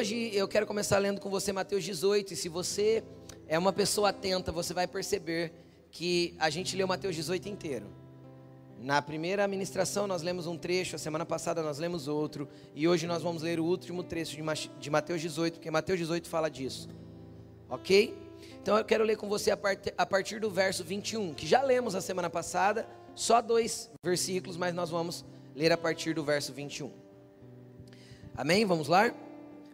hoje eu quero começar lendo com você Mateus 18. E se você é uma pessoa atenta, você vai perceber que a gente leu Mateus 18 inteiro. Na primeira ministração nós lemos um trecho, a semana passada nós lemos outro, e hoje nós vamos ler o último trecho de Mateus 18, porque Mateus 18 fala disso. Ok? Então eu quero ler com você a partir do verso 21, que já lemos a semana passada, só dois versículos, mas nós vamos ler a partir do verso 21. Amém? Vamos lá?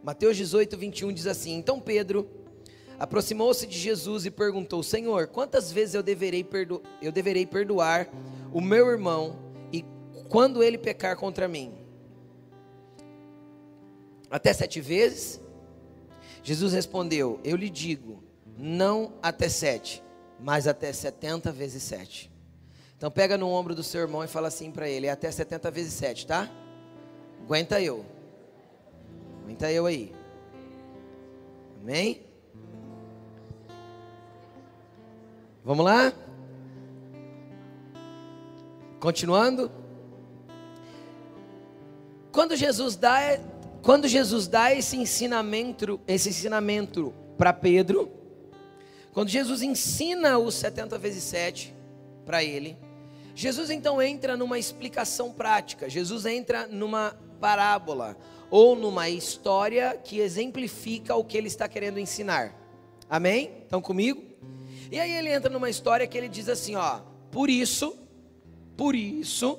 Mateus 18, 21 diz assim: Então Pedro aproximou-se de Jesus e perguntou: Senhor, quantas vezes eu deverei, perdo eu deverei perdoar o meu irmão e quando ele pecar contra mim? Até sete vezes? Jesus respondeu: Eu lhe digo, não até sete, mas até setenta vezes sete. Então pega no ombro do seu irmão e fala assim para ele: é até setenta vezes sete, tá? Aguenta eu. Aguenta eu aí. Amém? Vamos lá? Continuando. Quando Jesus dá, quando Jesus dá esse ensinamento, esse ensinamento para Pedro, quando Jesus ensina os 70 vezes 7 para ele, Jesus então entra numa explicação prática. Jesus entra numa parábola ou numa história que exemplifica o que ele está querendo ensinar. Amém? Estão comigo? E aí ele entra numa história que ele diz assim, ó, por isso por isso,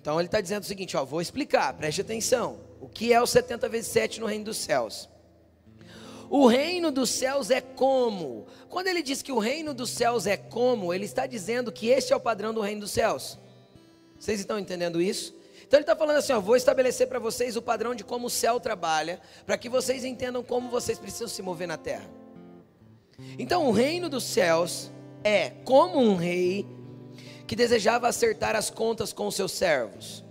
então ele está dizendo o seguinte: ó, vou explicar, preste atenção. O que é o 70 vezes 7 no reino dos céus? O reino dos céus é como? Quando ele diz que o reino dos céus é como, ele está dizendo que este é o padrão do reino dos céus. Vocês estão entendendo isso? Então ele está falando assim: ó, vou estabelecer para vocês o padrão de como o céu trabalha, para que vocês entendam como vocês precisam se mover na terra. Então o reino dos céus é como um rei que desejava acertar as contas com seus servos.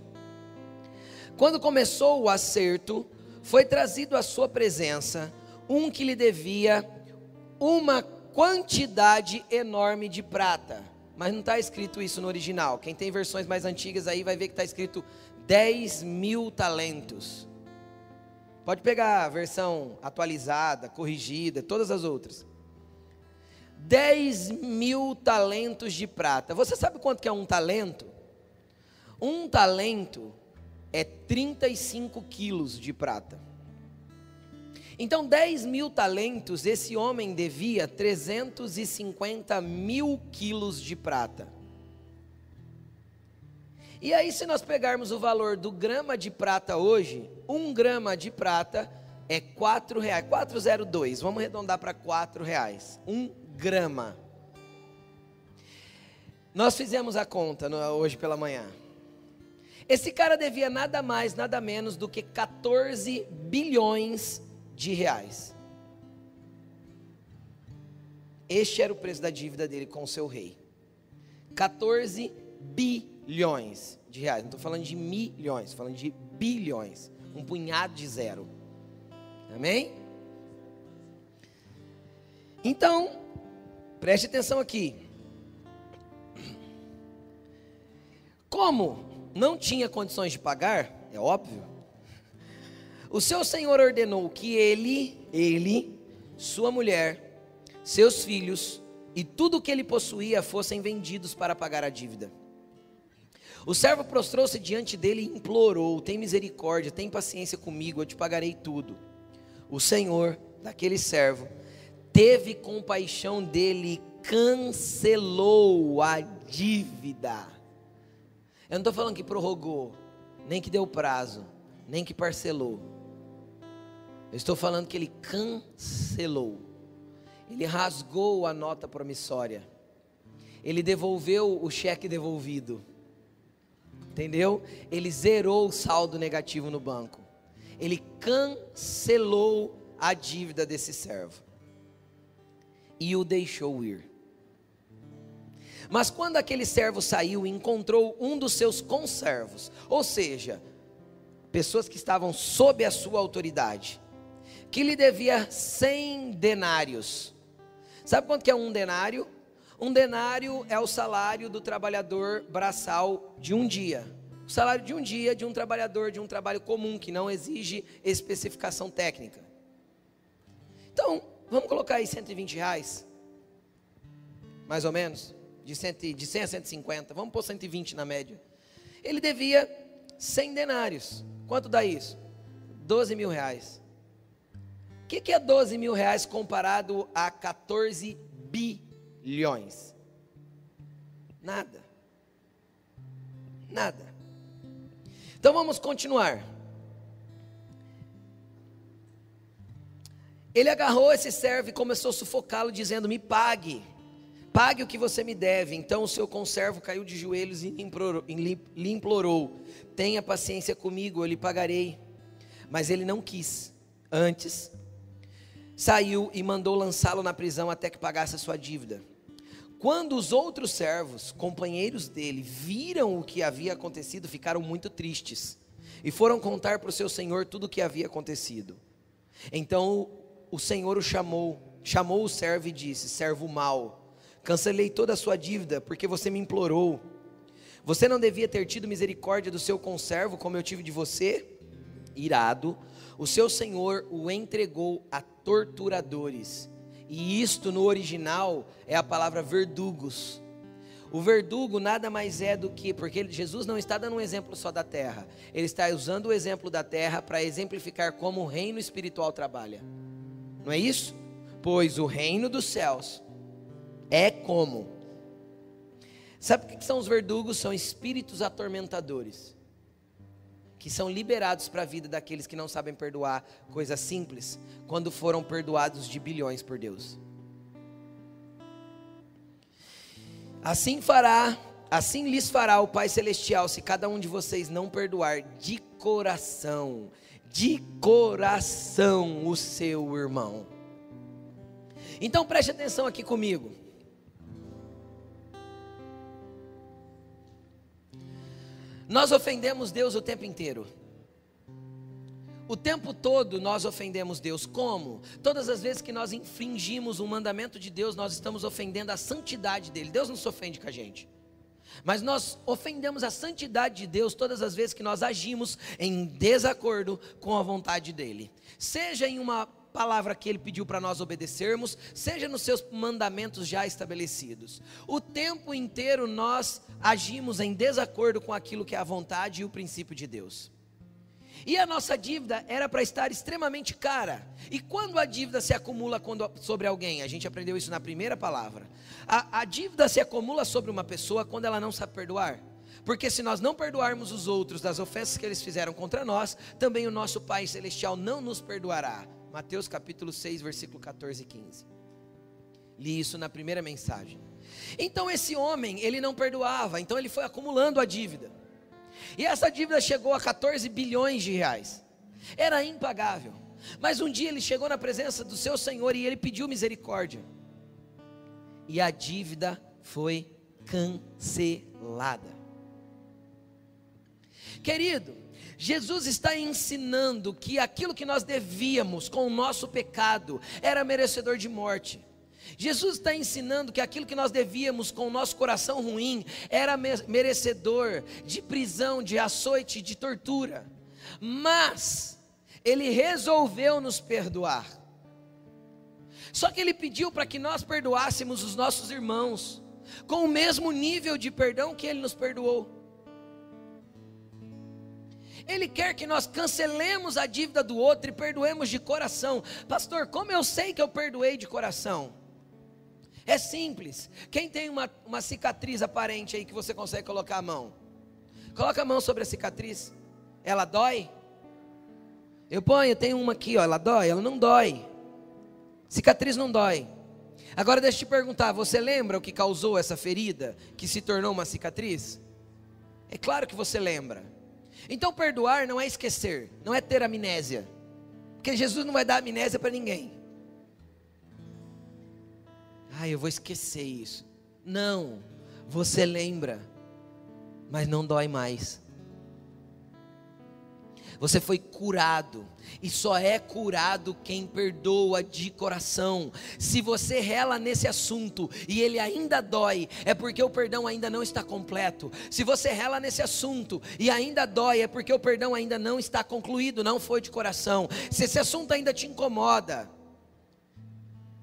Quando começou o acerto, foi trazido à sua presença um que lhe devia uma quantidade enorme de prata. Mas não está escrito isso no original. Quem tem versões mais antigas aí vai ver que está escrito 10 mil talentos. Pode pegar a versão atualizada, corrigida, todas as outras. 10 mil talentos de prata. Você sabe quanto que é um talento? Um talento é 35 quilos de prata. Então, 10 mil talentos, esse homem devia 350 mil quilos de prata. E aí, se nós pegarmos o valor do grama de prata hoje, um grama de prata é 4 reais, 402, vamos arredondar para 4 reais. Um grama. Nós fizemos a conta hoje pela manhã. Esse cara devia nada mais, nada menos do que 14 bilhões de reais. Este era o preço da dívida dele com o seu rei. 14 bilhões de reais. Não estou falando de milhões, estou falando de bilhões. Um punhado de zero. Amém? Então, Preste atenção aqui. Como não tinha condições de pagar, é óbvio, o seu senhor ordenou que ele, ele, sua mulher, seus filhos e tudo o que ele possuía fossem vendidos para pagar a dívida. O servo prostrou-se diante dele e implorou: Tem misericórdia, tem paciência comigo, eu te pagarei tudo. O senhor daquele servo teve compaixão dele e cancelou a dívida. Eu não estou falando que prorrogou, nem que deu prazo, nem que parcelou. Eu estou falando que ele cancelou. Ele rasgou a nota promissória. Ele devolveu o cheque devolvido. Entendeu? Ele zerou o saldo negativo no banco. Ele cancelou a dívida desse servo e o deixou ir. Mas quando aquele servo saiu, encontrou um dos seus conservos, ou seja, pessoas que estavam sob a sua autoridade, que lhe devia cem denários. Sabe quanto que é um denário? Um denário é o salário do trabalhador braçal de um dia. o salário de um dia de um trabalhador de um trabalho comum que não exige especificação técnica. Então, vamos colocar aí 120 reais, mais ou menos, de, 100, de 100 a 150, vamos pôr 120 na média. Ele devia 100 denários. Quanto dá isso? 12 mil reais. O que, que é 12 mil reais comparado a 14 bilhões? Nada. Nada. Então vamos continuar. Ele agarrou esse servo e começou a sufocá-lo, dizendo: Me pague, pague o que você me deve. Então o seu conservo caiu de joelhos e lhe implorou: Tenha paciência comigo, eu lhe pagarei. Mas ele não quis. Antes, saiu e mandou lançá-lo na prisão até que pagasse a sua dívida. Quando os outros servos, companheiros dele, viram o que havia acontecido, ficaram muito tristes e foram contar para o seu senhor tudo o que havia acontecido. Então o senhor o chamou, chamou o servo e disse: Servo mau, cancelei toda a sua dívida porque você me implorou. Você não devia ter tido misericórdia do seu conservo como eu tive de você? Irado, o seu senhor o entregou a torturadores e isto no original é a palavra verdugos. O verdugo nada mais é do que, porque Jesus não está dando um exemplo só da terra, ele está usando o exemplo da terra para exemplificar como o reino espiritual trabalha. Não é isso? Pois o reino dos céus é como. Sabe o que são os verdugos? São espíritos atormentadores que são liberados para a vida daqueles que não sabem perdoar coisas simples, quando foram perdoados de bilhões por Deus. Assim fará, assim lhes fará o Pai celestial se cada um de vocês não perdoar de coração, de coração o seu irmão. Então preste atenção aqui comigo. Nós ofendemos Deus o tempo inteiro. O tempo todo nós ofendemos Deus. Como? Todas as vezes que nós infringimos um mandamento de Deus, nós estamos ofendendo a santidade dele. Deus não se ofende com a gente. Mas nós ofendemos a santidade de Deus todas as vezes que nós agimos em desacordo com a vontade dele. Seja em uma palavra que ele pediu para nós obedecermos, seja nos seus mandamentos já estabelecidos. O tempo inteiro nós agimos em desacordo com aquilo que é a vontade e o princípio de Deus. E a nossa dívida era para estar extremamente cara. E quando a dívida se acumula quando, sobre alguém, a gente aprendeu isso na primeira palavra. A, a dívida se acumula sobre uma pessoa quando ela não sabe perdoar. Porque se nós não perdoarmos os outros das ofensas que eles fizeram contra nós, também o nosso Pai Celestial não nos perdoará. Mateus capítulo 6, versículo 14 e 15. Li isso na primeira mensagem. Então esse homem, ele não perdoava, então ele foi acumulando a dívida. E essa dívida chegou a 14 bilhões de reais. Era impagável. Mas um dia ele chegou na presença do seu Senhor e ele pediu misericórdia. E a dívida foi cancelada. Querido, Jesus está ensinando que aquilo que nós devíamos com o nosso pecado era merecedor de morte. Jesus está ensinando que aquilo que nós devíamos com o nosso coração ruim era merecedor de prisão, de açoite, de tortura. Mas ele resolveu nos perdoar. Só que ele pediu para que nós perdoássemos os nossos irmãos com o mesmo nível de perdão que ele nos perdoou. Ele quer que nós cancelemos a dívida do outro e perdoemos de coração. Pastor, como eu sei que eu perdoei de coração? É simples. Quem tem uma, uma cicatriz aparente aí que você consegue colocar a mão? Coloca a mão sobre a cicatriz. Ela dói? Eu ponho, tenho uma aqui, ó, ela dói? Ela não dói. Cicatriz não dói. Agora deixa eu te perguntar, você lembra o que causou essa ferida que se tornou uma cicatriz? É claro que você lembra. Então perdoar não é esquecer, não é ter amnésia. Porque Jesus não vai dar amnésia para ninguém. Ah, eu vou esquecer isso. Não, você lembra, mas não dói mais. Você foi curado. E só é curado quem perdoa de coração. Se você rela nesse assunto e ele ainda dói, é porque o perdão ainda não está completo. Se você rela nesse assunto e ainda dói, é porque o perdão ainda não está concluído, não foi de coração. Se esse assunto ainda te incomoda,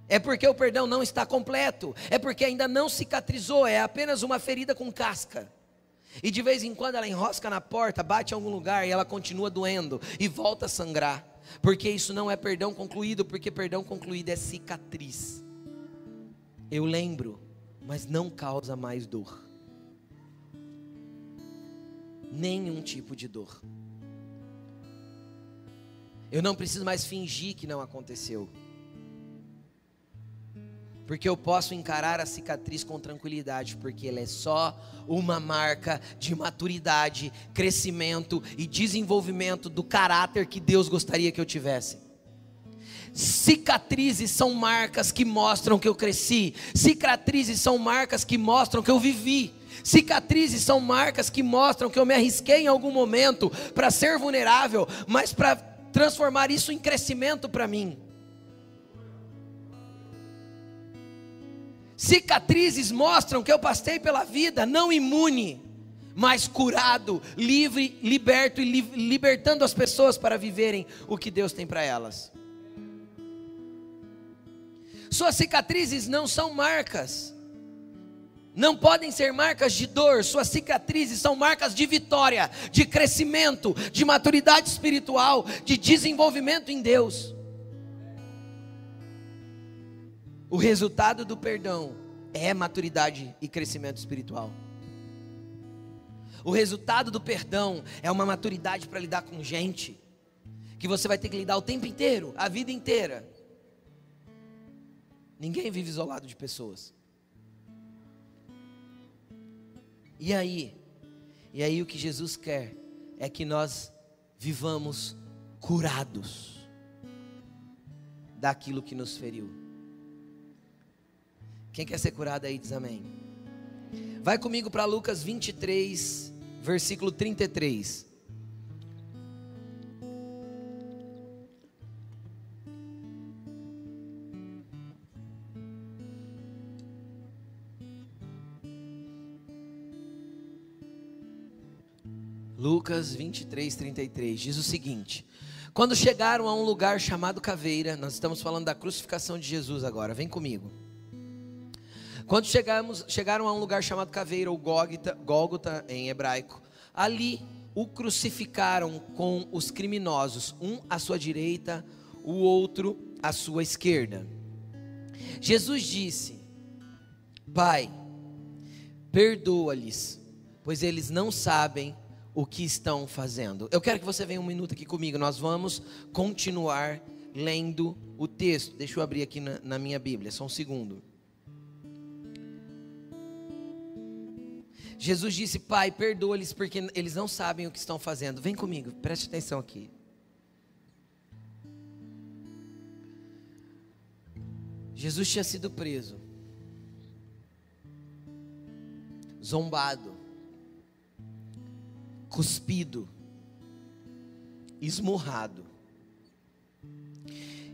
é porque o perdão não está completo, é porque ainda não cicatrizou, é apenas uma ferida com casca. E de vez em quando ela enrosca na porta, bate em algum lugar e ela continua doendo e volta a sangrar. Porque isso não é perdão concluído, porque perdão concluído é cicatriz. Eu lembro, mas não causa mais dor. Nenhum tipo de dor. Eu não preciso mais fingir que não aconteceu porque eu posso encarar a cicatriz com tranquilidade, porque ela é só uma marca de maturidade, crescimento e desenvolvimento do caráter que Deus gostaria que eu tivesse. Cicatrizes são marcas que mostram que eu cresci, cicatrizes são marcas que mostram que eu vivi. Cicatrizes são marcas que mostram que eu me arrisquei em algum momento para ser vulnerável, mas para transformar isso em crescimento para mim. Cicatrizes mostram que eu passei pela vida não imune, mas curado, livre, liberto e li libertando as pessoas para viverem o que Deus tem para elas. Suas cicatrizes não são marcas, não podem ser marcas de dor, suas cicatrizes são marcas de vitória, de crescimento, de maturidade espiritual, de desenvolvimento em Deus. O resultado do perdão é maturidade e crescimento espiritual. O resultado do perdão é uma maturidade para lidar com gente que você vai ter que lidar o tempo inteiro, a vida inteira. Ninguém vive isolado de pessoas. E aí? E aí o que Jesus quer é que nós vivamos curados daquilo que nos feriu. Quem quer ser curado aí diz amém. Vai comigo para Lucas 23, versículo 33. Lucas 23, 33 diz o seguinte: Quando chegaram a um lugar chamado Caveira, nós estamos falando da crucificação de Jesus agora, vem comigo. Quando chegamos, chegaram a um lugar chamado Caveira, ou Gólgota, Gólgota em hebraico, ali o crucificaram com os criminosos, um à sua direita, o outro à sua esquerda. Jesus disse: Pai, perdoa-lhes, pois eles não sabem o que estão fazendo. Eu quero que você venha um minuto aqui comigo, nós vamos continuar lendo o texto. Deixa eu abrir aqui na, na minha Bíblia, só um segundo. Jesus disse: Pai, perdoa-lhes porque eles não sabem o que estão fazendo. Vem comigo, preste atenção aqui. Jesus tinha sido preso, zombado, cuspido, esmurrado.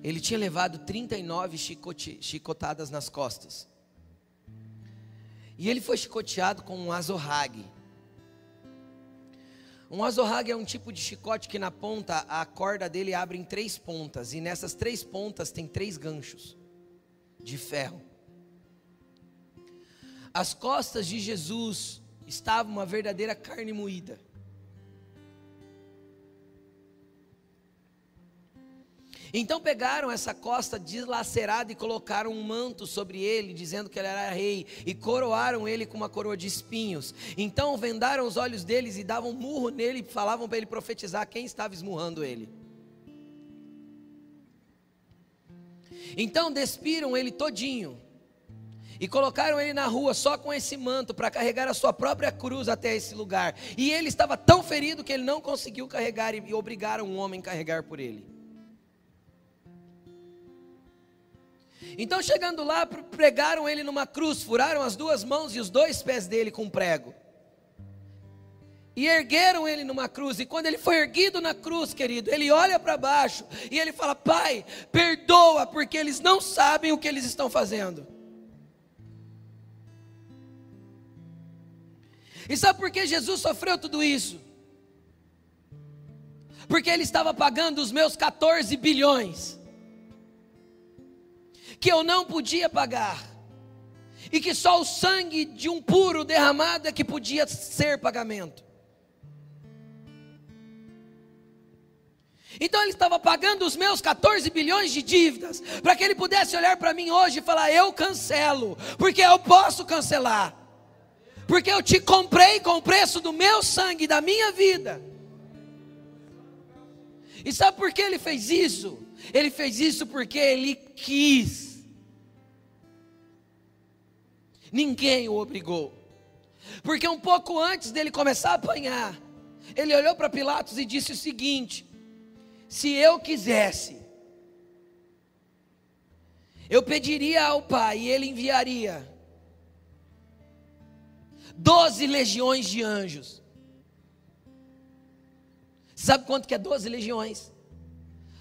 Ele tinha levado 39 chicote, chicotadas nas costas. E ele foi chicoteado com um azorrague. Um azorrague é um tipo de chicote que na ponta a corda dele abre em três pontas e nessas três pontas tem três ganchos de ferro. As costas de Jesus estavam uma verdadeira carne moída. Então pegaram essa costa dilacerada e colocaram um manto sobre ele, dizendo que ele era rei, e coroaram ele com uma coroa de espinhos. Então vendaram os olhos deles e davam murro nele e falavam para ele profetizar quem estava esmurrando ele. Então despiram ele todinho e colocaram ele na rua só com esse manto para carregar a sua própria cruz até esse lugar. E ele estava tão ferido que ele não conseguiu carregar e obrigaram um homem a carregar por ele. Então, chegando lá, pregaram ele numa cruz, furaram as duas mãos e os dois pés dele com prego. E ergueram ele numa cruz. E quando ele foi erguido na cruz, querido, ele olha para baixo e ele fala: Pai, perdoa, porque eles não sabem o que eles estão fazendo. E sabe por que Jesus sofreu tudo isso? Porque ele estava pagando os meus 14 bilhões, que eu não podia pagar, e que só o sangue de um puro derramado é que podia ser pagamento. Então ele estava pagando os meus 14 bilhões de dívidas, para que ele pudesse olhar para mim hoje e falar: Eu cancelo, porque eu posso cancelar, porque eu te comprei com o preço do meu sangue, da minha vida. E sabe por que ele fez isso? Ele fez isso porque ele quis. Ninguém o obrigou. Porque um pouco antes dele começar a apanhar, ele olhou para Pilatos e disse o seguinte: se eu quisesse, eu pediria ao Pai e Ele enviaria doze legiões de anjos. Sabe quanto que é doze legiões?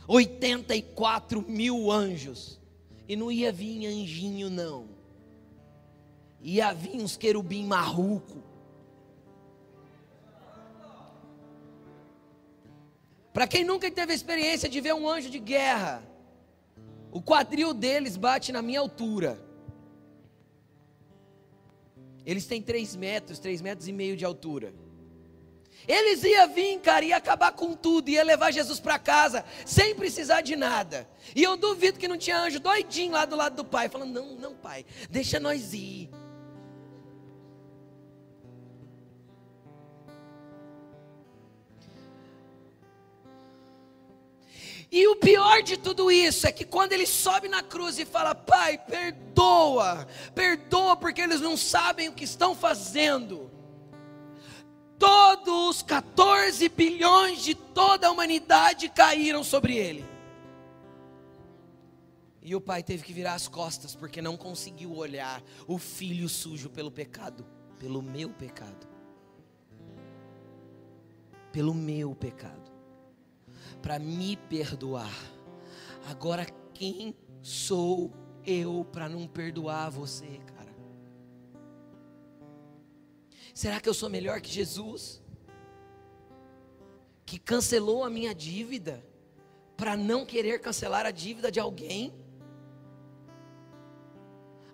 84 mil anjos. E não ia vir anjinho, não. Ia vir uns querubim marruco. Para quem nunca teve a experiência de ver um anjo de guerra, o quadril deles bate na minha altura. Eles têm três metros, três metros e meio de altura. Eles iam vir, cara, ia acabar com tudo, ia levar Jesus para casa, sem precisar de nada. E eu duvido que não tinha anjo doidinho lá do lado do pai, falando: Não, não, pai, deixa nós ir. E o pior de tudo isso é que quando ele sobe na cruz e fala: Pai, perdoa, perdoa, porque eles não sabem o que estão fazendo. Todos os 14 bilhões de toda a humanidade caíram sobre ele. E o pai teve que virar as costas porque não conseguiu olhar o filho sujo pelo pecado, pelo meu pecado. Pelo meu pecado para me perdoar. Agora, quem sou eu para não perdoar você, cara? Será que eu sou melhor que Jesus? Que cancelou a minha dívida para não querer cancelar a dívida de alguém?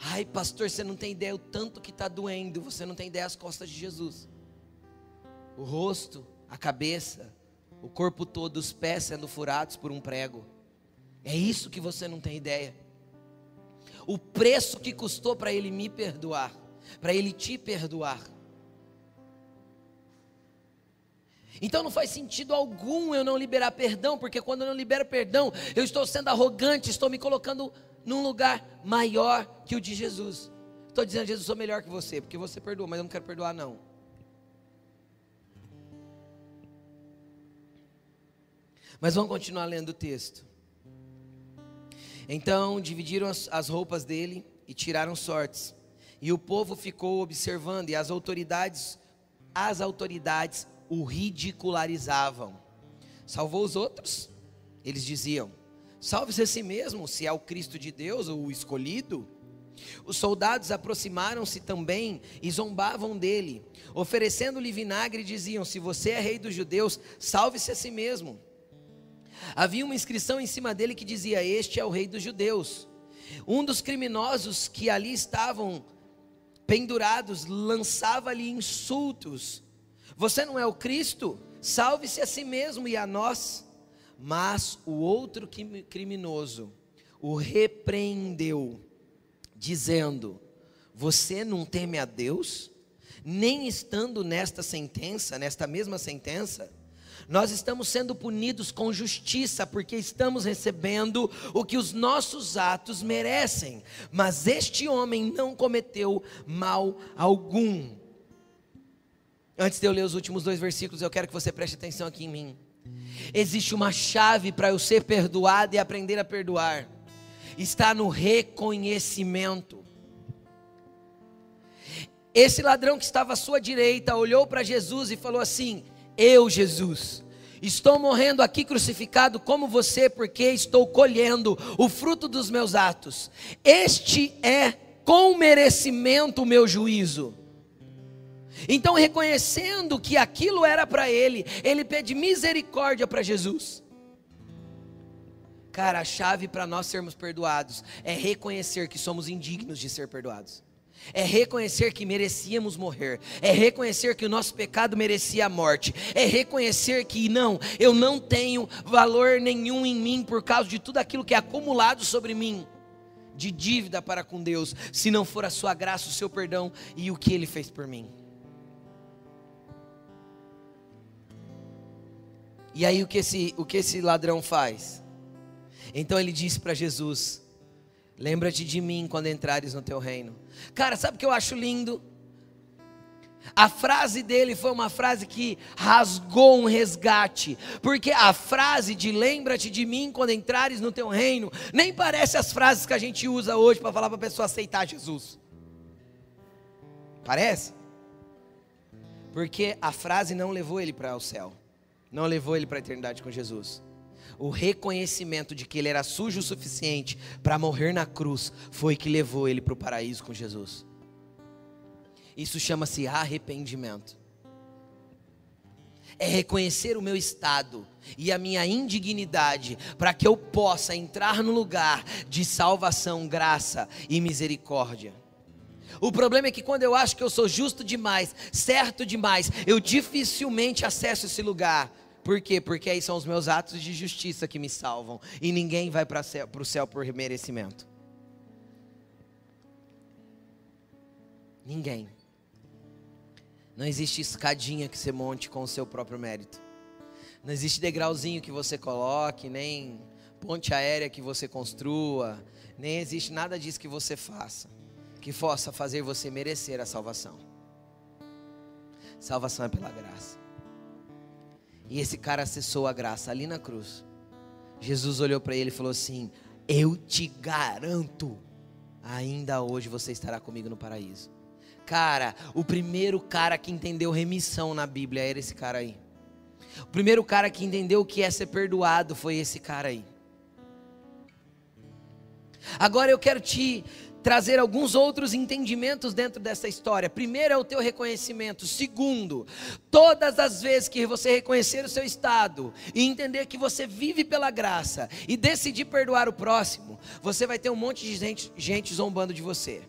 Ai, pastor, você não tem ideia o tanto que está doendo, você não tem ideia as costas de Jesus. O rosto, a cabeça, o corpo todo, os pés sendo furados por um prego. É isso que você não tem ideia. O preço que custou para ele me perdoar, para ele te perdoar. Então não faz sentido algum eu não liberar perdão, porque quando eu não libero perdão, eu estou sendo arrogante, estou me colocando num lugar maior que o de Jesus. Estou dizendo, Jesus, sou melhor que você, porque você perdoa, mas eu não quero perdoar, não. Mas vamos continuar lendo o texto. Então dividiram as, as roupas dele e tiraram sortes. E o povo ficou observando, e as autoridades, as autoridades o ridicularizavam. Salvou os outros? Eles diziam: Salve-se a si mesmo, se é o Cristo de Deus, o escolhido. Os soldados aproximaram-se também e zombavam dele, oferecendo-lhe vinagre, diziam: Se você é rei dos judeus, salve-se a si mesmo. Havia uma inscrição em cima dele que dizia: Este é o rei dos judeus. Um dos criminosos que ali estavam pendurados lançava-lhe insultos: Você não é o Cristo? Salve-se a si mesmo e a nós. Mas o outro criminoso o repreendeu, dizendo: Você não teme a Deus? Nem estando nesta sentença, nesta mesma sentença, nós estamos sendo punidos com justiça, porque estamos recebendo o que os nossos atos merecem. Mas este homem não cometeu mal algum. Antes de eu ler os últimos dois versículos, eu quero que você preste atenção aqui em mim. Existe uma chave para eu ser perdoado e aprender a perdoar. Está no reconhecimento. esse ladrão que estava à sua direita olhou para Jesus e falou assim: Eu, Jesus, estou morrendo aqui crucificado como você, porque estou colhendo o fruto dos meus atos. Este é com merecimento o meu juízo. Então, reconhecendo que aquilo era para ele, ele pede misericórdia para Jesus. Cara, a chave para nós sermos perdoados é reconhecer que somos indignos de ser perdoados. É reconhecer que merecíamos morrer, é reconhecer que o nosso pecado merecia a morte, é reconhecer que não, eu não tenho valor nenhum em mim por causa de tudo aquilo que é acumulado sobre mim de dívida para com Deus, se não for a sua graça, o seu perdão e o que ele fez por mim. E aí o que esse, o que esse ladrão faz? Então ele disse para Jesus: Lembra-te de mim quando entrares no teu reino. Cara, sabe o que eu acho lindo? A frase dele foi uma frase que rasgou um resgate, porque a frase de lembra-te de mim quando entrares no teu reino, nem parece as frases que a gente usa hoje para falar para a pessoa aceitar Jesus. Parece? Porque a frase não levou ele para o céu, não levou ele para a eternidade com Jesus o reconhecimento de que ele era sujo o suficiente para morrer na cruz foi que levou ele para o paraíso com Jesus. Isso chama-se arrependimento. É reconhecer o meu estado e a minha indignidade para que eu possa entrar no lugar de salvação, graça e misericórdia. O problema é que quando eu acho que eu sou justo demais, certo demais, eu dificilmente acesso esse lugar. Por quê? Porque aí são os meus atos de justiça que me salvam. E ninguém vai para o céu por merecimento. Ninguém. Não existe escadinha que você monte com o seu próprio mérito. Não existe degrauzinho que você coloque, nem ponte aérea que você construa, nem existe nada disso que você faça que possa fazer você merecer a salvação. Salvação é pela graça. E esse cara acessou a graça ali na cruz. Jesus olhou para ele e falou assim: Eu te garanto, ainda hoje você estará comigo no paraíso. Cara, o primeiro cara que entendeu remissão na Bíblia era esse cara aí. O primeiro cara que entendeu o que é ser perdoado foi esse cara aí. Agora eu quero te trazer alguns outros entendimentos dentro dessa história. Primeiro é o teu reconhecimento. Segundo, todas as vezes que você reconhecer o seu estado e entender que você vive pela graça e decidir perdoar o próximo, você vai ter um monte de gente, gente zombando de você.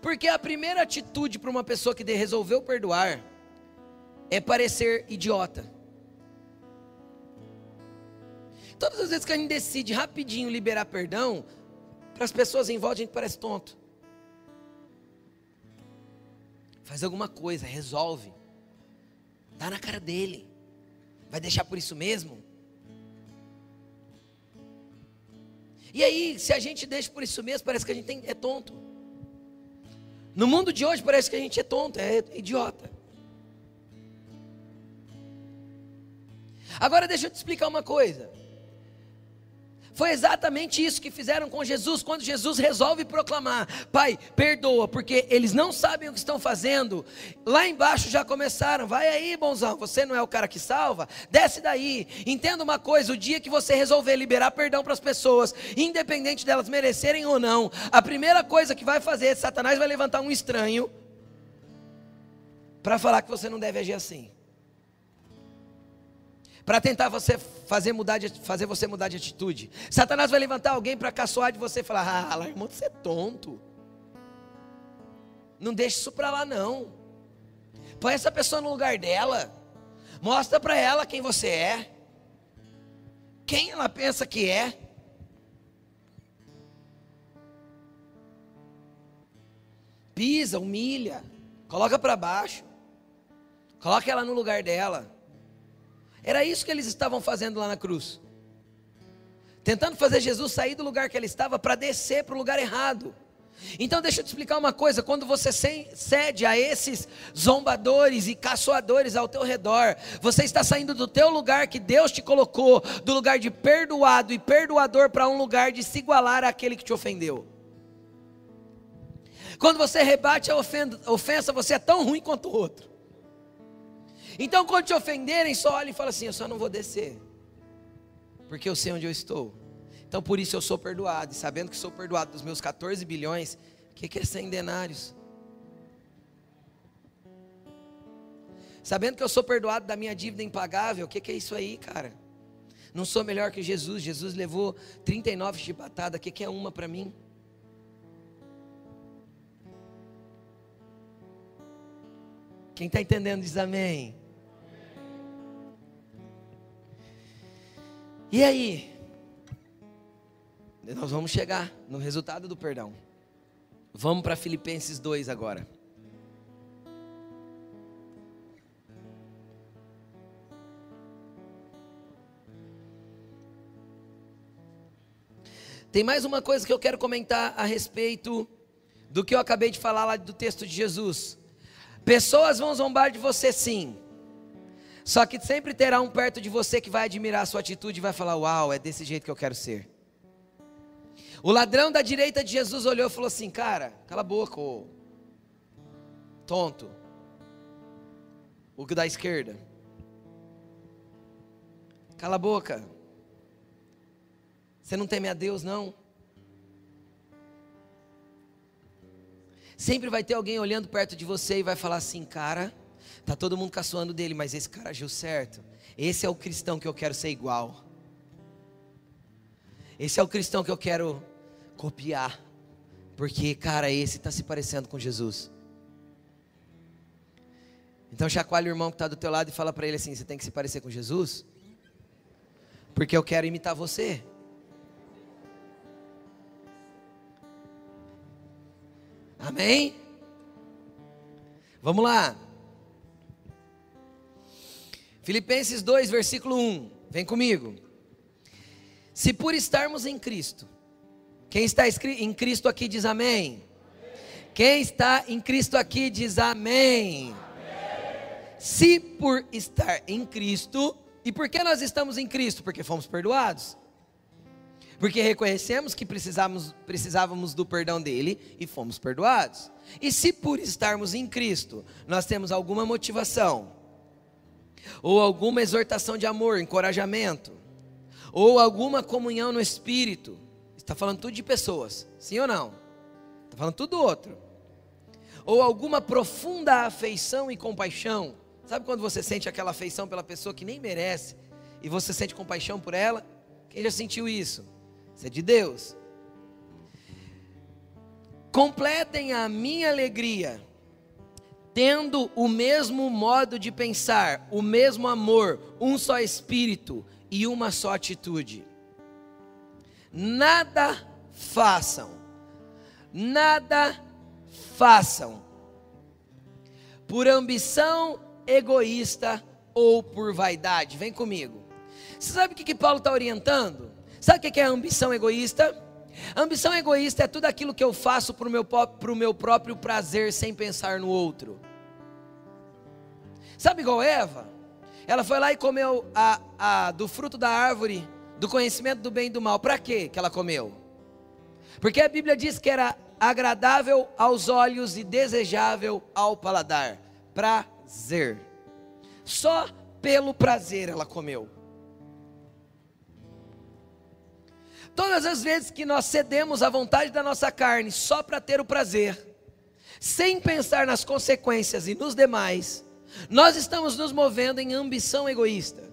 Porque a primeira atitude para uma pessoa que resolveu perdoar é parecer idiota. Todas as vezes que a gente decide rapidinho liberar perdão, para as pessoas em volta a gente parece tonto. Faz alguma coisa, resolve. Dá na cara dele. Vai deixar por isso mesmo? E aí, se a gente deixa por isso mesmo, parece que a gente é tonto. No mundo de hoje parece que a gente é tonto, é idiota. Agora deixa eu te explicar uma coisa. Foi exatamente isso que fizeram com Jesus, quando Jesus resolve proclamar: Pai, perdoa, porque eles não sabem o que estão fazendo. Lá embaixo já começaram: Vai aí, bonzão, você não é o cara que salva? Desce daí. Entenda uma coisa: o dia que você resolver liberar perdão para as pessoas, independente delas merecerem ou não, a primeira coisa que vai fazer, Satanás vai levantar um estranho para falar que você não deve agir assim para tentar você fazer, mudar de, fazer você mudar de atitude. Satanás vai levantar alguém para caçoar de você e falar: Ah, irmão, você é tonto. Não deixe isso para lá, não. Põe essa pessoa no lugar dela. Mostra para ela quem você é. Quem ela pensa que é. Pisa, humilha, coloca para baixo. Coloca ela no lugar dela. Era isso que eles estavam fazendo lá na cruz. Tentando fazer Jesus sair do lugar que ele estava para descer para o lugar errado. Então deixa eu te explicar uma coisa, quando você cede a esses zombadores e caçoadores ao teu redor, você está saindo do teu lugar que Deus te colocou, do lugar de perdoado e perdoador para um lugar de se igualar àquele que te ofendeu. Quando você rebate a ofensa, você é tão ruim quanto o outro. Então, quando te ofenderem, só olha e fala assim: Eu só não vou descer, porque eu sei onde eu estou. Então, por isso eu sou perdoado. E sabendo que sou perdoado dos meus 14 bilhões, o que, que é 100 denários? Sabendo que eu sou perdoado da minha dívida impagável, o que, que é isso aí, cara? Não sou melhor que Jesus. Jesus levou 39 chibatadas, o que, que é uma para mim? Quem está entendendo diz amém. E aí? Nós vamos chegar no resultado do perdão. Vamos para Filipenses 2 agora. Tem mais uma coisa que eu quero comentar a respeito do que eu acabei de falar lá do texto de Jesus. Pessoas vão zombar de você sim. Só que sempre terá um perto de você que vai admirar a sua atitude e vai falar: Uau, é desse jeito que eu quero ser. O ladrão da direita de Jesus olhou e falou assim: Cara, cala a boca, ô. tonto. O que da esquerda? Cala a boca. Você não teme a Deus, não? Sempre vai ter alguém olhando perto de você e vai falar assim, cara, tá todo mundo caçoando dele, mas esse cara agiu certo. Esse é o cristão que eu quero ser igual. Esse é o cristão que eu quero copiar. Porque, cara, esse está se parecendo com Jesus. Então chacoalha o irmão que está do teu lado e fala para ele assim: você tem que se parecer com Jesus? Porque eu quero imitar você. Amém? Vamos lá. Filipenses 2, versículo 1. Vem comigo. Se por estarmos em Cristo, quem está em Cristo aqui diz amém. Quem está em Cristo aqui diz amém. amém. Se por estar em Cristo, e por que nós estamos em Cristo? Porque fomos perdoados porque reconhecemos que precisávamos, precisávamos do perdão dele e fomos perdoados. E se por estarmos em Cristo nós temos alguma motivação, ou alguma exortação de amor, encorajamento, ou alguma comunhão no Espírito, está falando tudo de pessoas, sim ou não? Está falando tudo do outro. Ou alguma profunda afeição e compaixão, sabe quando você sente aquela afeição pela pessoa que nem merece e você sente compaixão por ela? Quem já sentiu isso? Isso é de Deus. Completem a minha alegria, tendo o mesmo modo de pensar, o mesmo amor, um só espírito e uma só atitude. Nada façam, nada façam por ambição egoísta ou por vaidade. Vem comigo. Você sabe o que, que Paulo está orientando? Sabe o que é ambição egoísta? ambição egoísta é tudo aquilo que eu faço para o meu, meu próprio prazer sem pensar no outro. Sabe igual Eva? Ela foi lá e comeu a, a, do fruto da árvore do conhecimento do bem e do mal. Para quê que ela comeu? Porque a Bíblia diz que era agradável aos olhos e desejável ao paladar. Prazer. Só pelo prazer ela comeu. Todas as vezes que nós cedemos à vontade da nossa carne só para ter o prazer, sem pensar nas consequências e nos demais, nós estamos nos movendo em ambição egoísta.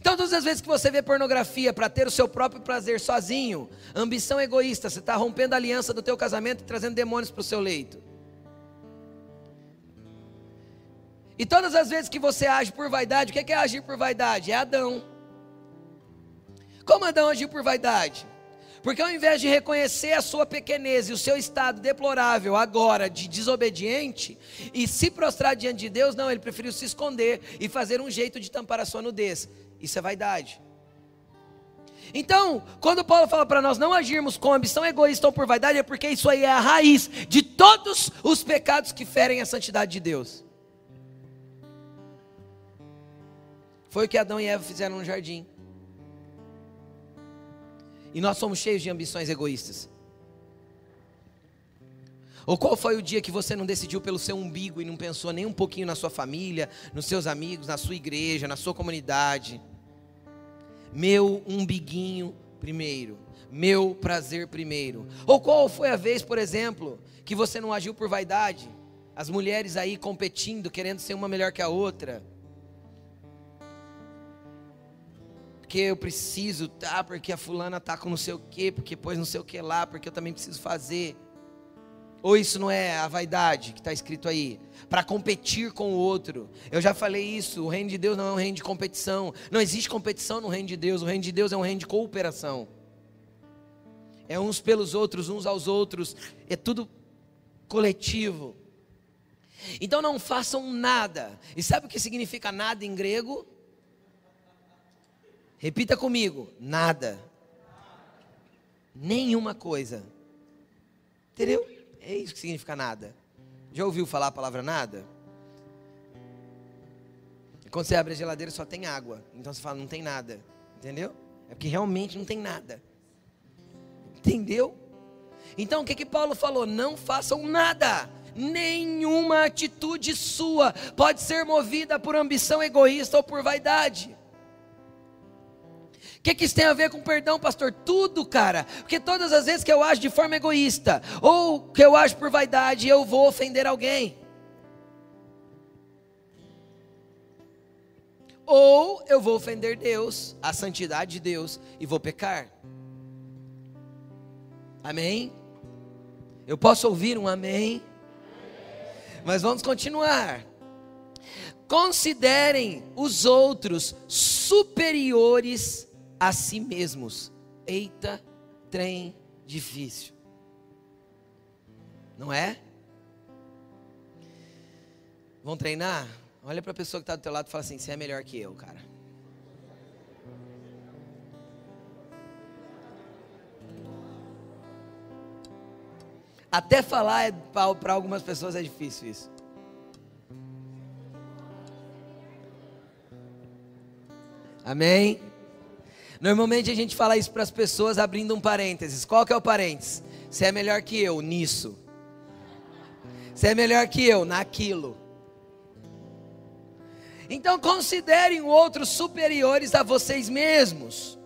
Então, todas as vezes que você vê pornografia para ter o seu próprio prazer sozinho, ambição egoísta, você está rompendo a aliança do teu casamento e trazendo demônios para o seu leito. E todas as vezes que você age por vaidade, o que é agir por vaidade? É Adão. Como Adão agiu por vaidade? Porque ao invés de reconhecer a sua pequenez e o seu estado deplorável agora de desobediente e se prostrar diante de Deus, não, ele preferiu se esconder e fazer um jeito de tampar a sua nudez. Isso é vaidade. Então, quando Paulo fala para nós não agirmos com ambição egoísta ou por vaidade, é porque isso aí é a raiz de todos os pecados que ferem a santidade de Deus. Foi o que Adão e Eva fizeram no jardim. E nós somos cheios de ambições egoístas. Ou qual foi o dia que você não decidiu pelo seu umbigo e não pensou nem um pouquinho na sua família, nos seus amigos, na sua igreja, na sua comunidade? Meu umbiguinho primeiro, meu prazer primeiro. Ou qual foi a vez, por exemplo, que você não agiu por vaidade? As mulheres aí competindo, querendo ser uma melhor que a outra. Porque eu preciso, tá? Porque a fulana tá com não sei o quê, porque pôs não sei o que lá, porque eu também preciso fazer. Ou isso não é a vaidade que está escrito aí? Para competir com o outro. Eu já falei isso. O reino de Deus não é um reino de competição. Não existe competição no reino de Deus. O reino de Deus é um reino de cooperação. É uns pelos outros, uns aos outros. É tudo coletivo. Então não façam nada. E sabe o que significa nada em grego? Repita comigo: nada. Nenhuma coisa. Entendeu? É isso que significa nada. Já ouviu falar a palavra nada? Quando você abre a geladeira só tem água. Então você fala, não tem nada. Entendeu? É porque realmente não tem nada. Entendeu? Então o que que Paulo falou? Não façam nada. Nenhuma atitude sua pode ser movida por ambição egoísta ou por vaidade que, que isso tem a ver com perdão, pastor? Tudo, cara. Porque todas as vezes que eu ajo de forma egoísta, ou que eu ajo por vaidade, eu vou ofender alguém. Ou eu vou ofender Deus, a santidade de Deus, e vou pecar. Amém? Eu posso ouvir um amém? Mas vamos continuar. Considerem os outros superiores a si mesmos. Eita, trem difícil. Não é? Vão treinar? Olha para a pessoa que está do teu lado e fala assim: você é melhor que eu, cara. Até falar é, para algumas pessoas é difícil isso. Amém? Normalmente a gente fala isso para as pessoas abrindo um parênteses. Qual que é o parênteses? Você é melhor que eu nisso. Você é melhor que eu naquilo. Então considerem outros superiores a vocês mesmos.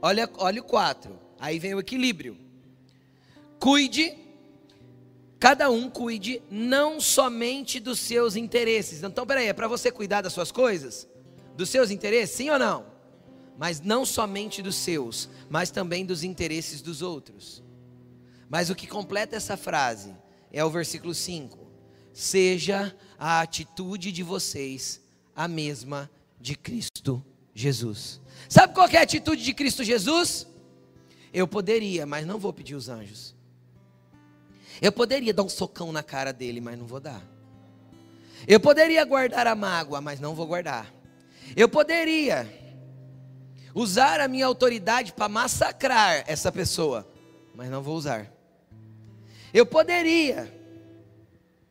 Olha, olha o 4. Aí vem o equilíbrio. Cuide, cada um cuide não somente dos seus interesses. Então, peraí, é para você cuidar das suas coisas? Dos seus interesses, sim ou não? Mas não somente dos seus, mas também dos interesses dos outros. Mas o que completa essa frase é o versículo 5: Seja a atitude de vocês a mesma de Cristo Jesus. Sabe qual é a atitude de Cristo Jesus? Eu poderia, mas não vou pedir os anjos. Eu poderia dar um socão na cara dele, mas não vou dar. Eu poderia guardar a mágoa, mas não vou guardar. Eu poderia usar a minha autoridade para massacrar essa pessoa, mas não vou usar. Eu poderia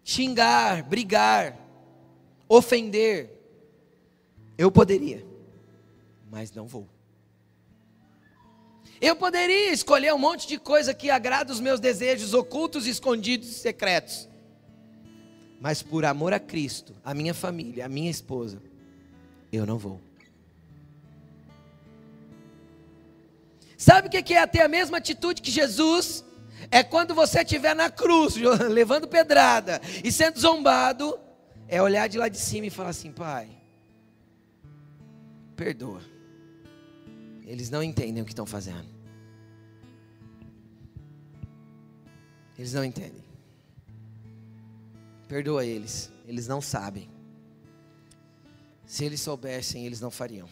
xingar, brigar, ofender, eu poderia, mas não vou. Eu poderia escolher um monte de coisa que agrada os meus desejos ocultos, escondidos e secretos. Mas por amor a Cristo, a minha família, a minha esposa, eu não vou. Sabe o que é ter a mesma atitude que Jesus? É quando você estiver na cruz, levando pedrada e sendo zombado, é olhar de lá de cima e falar assim: Pai, perdoa. Eles não entendem o que estão fazendo. Eles não entendem. Perdoa eles, eles não sabem. Se eles soubessem, eles não fariam.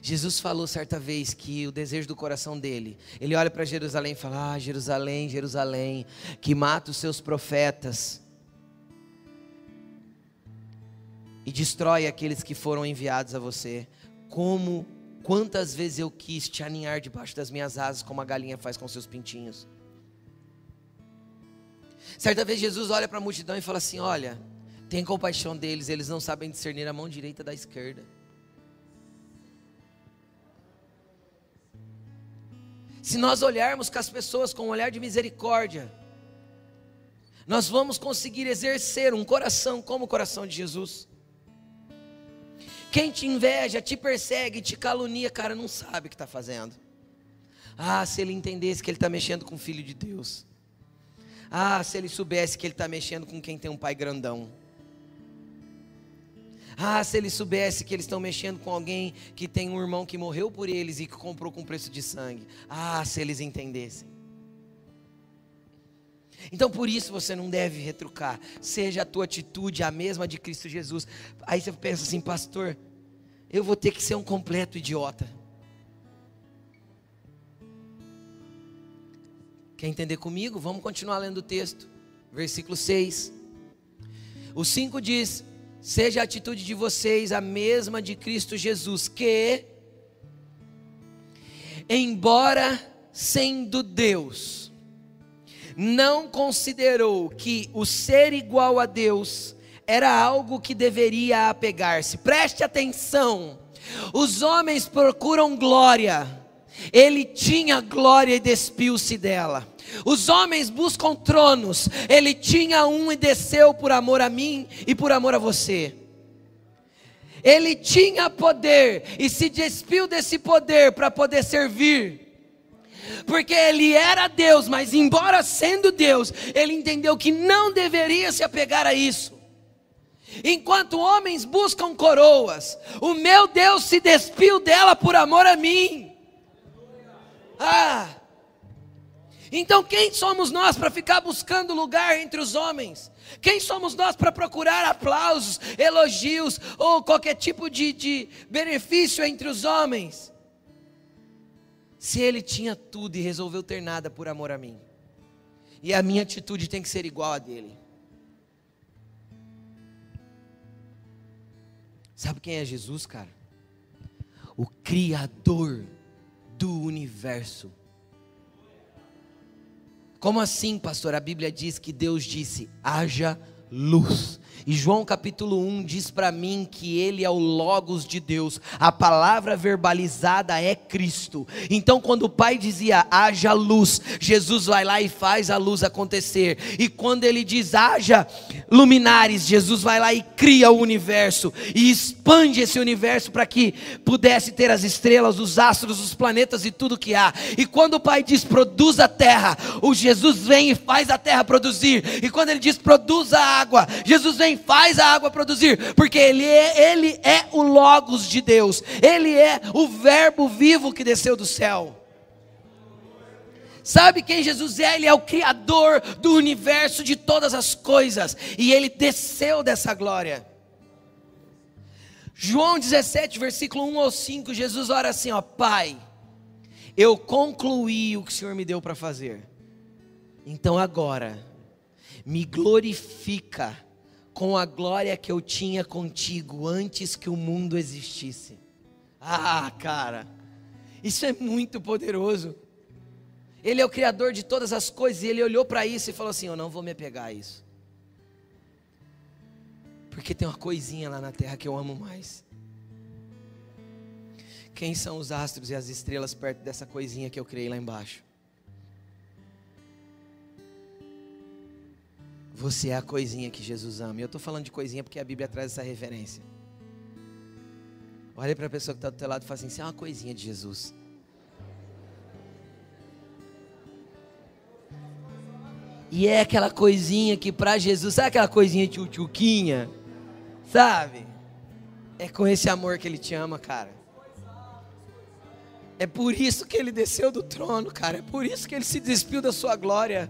Jesus falou certa vez que o desejo do coração dele, ele olha para Jerusalém e fala: Ah, Jerusalém, Jerusalém, que mata os seus profetas e destrói aqueles que foram enviados a você. Como, quantas vezes eu quis te aninhar debaixo das minhas asas, como a galinha faz com seus pintinhos. Certa vez Jesus olha para a multidão e fala assim: Olha, tem compaixão deles, eles não sabem discernir a mão direita da esquerda. Se nós olharmos com as pessoas com um olhar de misericórdia, nós vamos conseguir exercer um coração como o coração de Jesus. Quem te inveja, te persegue, te calunia, cara, não sabe o que está fazendo. Ah, se ele entendesse que ele está mexendo com o filho de Deus. Ah, se ele soubesse que ele está mexendo com quem tem um pai grandão. Ah, se eles soubessem que eles estão mexendo com alguém que tem um irmão que morreu por eles e que comprou com preço de sangue. Ah, se eles entendessem. Então por isso você não deve retrucar. Seja a tua atitude a mesma de Cristo Jesus. Aí você pensa assim, pastor, eu vou ter que ser um completo idiota. Quer entender comigo? Vamos continuar lendo o texto. Versículo 6. O 5 diz: Seja a atitude de vocês a mesma de Cristo Jesus, que, embora sendo Deus, não considerou que o ser igual a Deus era algo que deveria apegar-se. Preste atenção. Os homens procuram glória. Ele tinha glória e despiu-se dela. Os homens buscam tronos, ele tinha um e desceu por amor a mim e por amor a você. Ele tinha poder e se despiu desse poder para poder servir. Porque ele era Deus, mas embora sendo Deus, ele entendeu que não deveria se apegar a isso. Enquanto homens buscam coroas, o meu Deus se despiu dela por amor a mim. Ah! Então, quem somos nós para ficar buscando lugar entre os homens? Quem somos nós para procurar aplausos, elogios ou qualquer tipo de, de benefício entre os homens? Se ele tinha tudo e resolveu ter nada por amor a mim, e a minha atitude tem que ser igual a dele. Sabe quem é Jesus, cara? O Criador do universo como assim, pastor? A Bíblia diz que Deus disse: haja luz. E João capítulo 1 diz para mim que ele é o Logos de Deus, a palavra verbalizada é Cristo. Então, quando o Pai dizia haja luz, Jesus vai lá e faz a luz acontecer. E quando ele diz haja luminares, Jesus vai lá e cria o universo e expande esse universo para que pudesse ter as estrelas, os astros, os planetas e tudo que há. E quando o Pai diz produza a terra, o Jesus vem e faz a terra produzir. E quando ele diz produza a água, Jesus vem faz a água produzir, porque ele é, ele é o Logos de Deus, ele é o Verbo vivo que desceu do céu. Sabe quem Jesus é? Ele é o Criador do universo, de todas as coisas, e ele desceu dessa glória. João 17, versículo 1 ao 5, Jesus ora assim: ó, Pai, eu concluí o que o Senhor me deu para fazer, então agora, me glorifica com a glória que eu tinha contigo antes que o mundo existisse. Ah, cara, isso é muito poderoso. Ele é o Criador de todas as coisas, e ele olhou para isso e falou assim: Eu não vou me apegar a isso, porque tem uma coisinha lá na terra que eu amo mais. Quem são os astros e as estrelas perto dessa coisinha que eu criei lá embaixo? Você é a coisinha que Jesus ama. E eu estou falando de coisinha porque a Bíblia traz essa referência. Olha para a pessoa que está do teu lado e fala assim: você é uma coisinha de Jesus. E é aquela coisinha que para Jesus, sabe aquela coisinha tchutchuquinha? Sabe? É com esse amor que ele te ama, cara. É por isso que ele desceu do trono, cara. É por isso que ele se despiu da sua glória.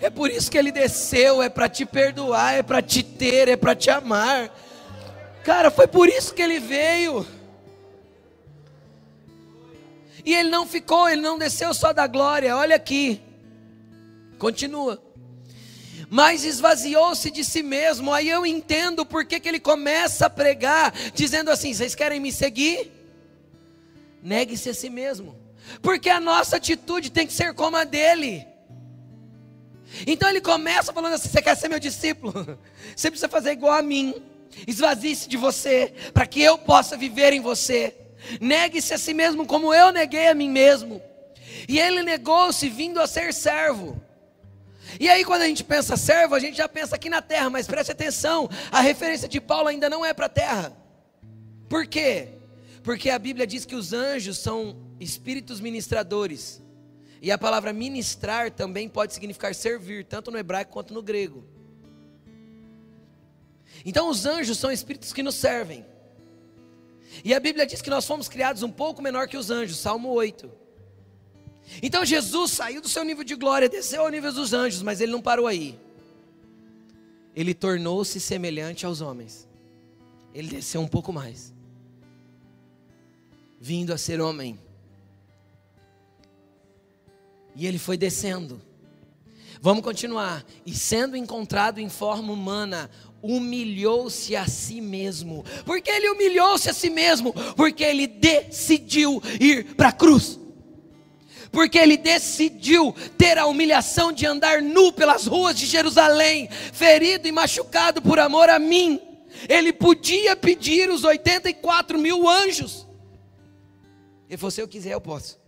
É por isso que ele desceu, é para te perdoar, é para te ter, é para te amar. Cara, foi por isso que ele veio. E ele não ficou, ele não desceu só da glória. Olha aqui. Continua. Mas esvaziou-se de si mesmo. Aí eu entendo por que ele começa a pregar, dizendo assim: vocês querem me seguir? Negue-se a si mesmo. Porque a nossa atitude tem que ser como a dele. Então ele começa falando assim: Você quer ser meu discípulo? Você precisa fazer igual a mim. Esvazie-se de você, para que eu possa viver em você. Negue-se a si mesmo, como eu neguei a mim mesmo. E ele negou-se vindo a ser servo. E aí, quando a gente pensa servo, a gente já pensa aqui na terra, mas preste atenção: a referência de Paulo ainda não é para a terra. Por quê? Porque a Bíblia diz que os anjos são espíritos ministradores. E a palavra ministrar também pode significar servir, tanto no hebraico quanto no grego. Então, os anjos são espíritos que nos servem. E a Bíblia diz que nós fomos criados um pouco menor que os anjos, Salmo 8. Então Jesus saiu do seu nível de glória, desceu ao nível dos anjos, mas ele não parou aí. Ele tornou-se semelhante aos homens. Ele desceu um pouco mais, vindo a ser homem. E ele foi descendo. Vamos continuar. E sendo encontrado em forma humana, humilhou-se a si mesmo. Por que ele humilhou-se a si mesmo? Porque ele decidiu ir para a cruz porque ele decidiu ter a humilhação de andar nu pelas ruas de Jerusalém, ferido e machucado por amor a mim. Ele podia pedir os 84 mil anjos. Ele falou: se eu quiser, eu posso.